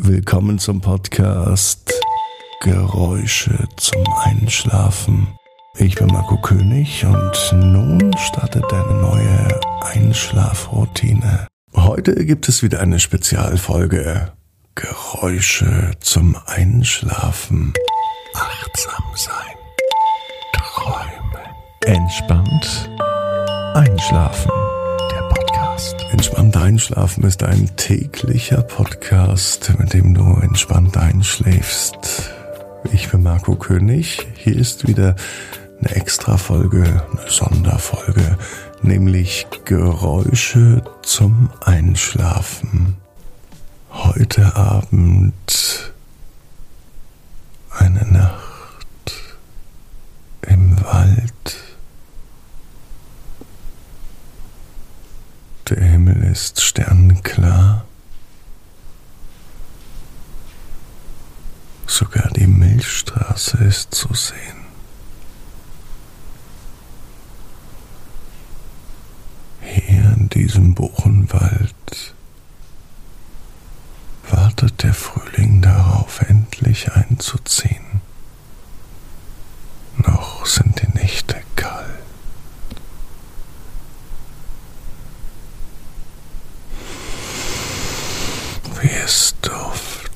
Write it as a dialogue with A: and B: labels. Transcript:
A: Willkommen zum Podcast Geräusche zum Einschlafen. Ich bin Marco König und nun startet deine neue Einschlafroutine. Heute gibt es wieder eine Spezialfolge Geräusche zum Einschlafen. Achtsam sein. Träumen. Entspannt einschlafen. Entspannt einschlafen ist ein täglicher Podcast, mit dem du entspannt einschläfst. Ich bin Marco König. Hier ist wieder eine Extra-Folge, eine Sonderfolge, nämlich Geräusche zum Einschlafen. Heute Abend eine Nacht im Wald. Der Himmel ist sternklar. Sogar die Milchstraße ist zu sehen. Hier in diesem Buchenwald wartet der Frühling darauf, endlich einzuziehen. Noch sind die heaviest stuff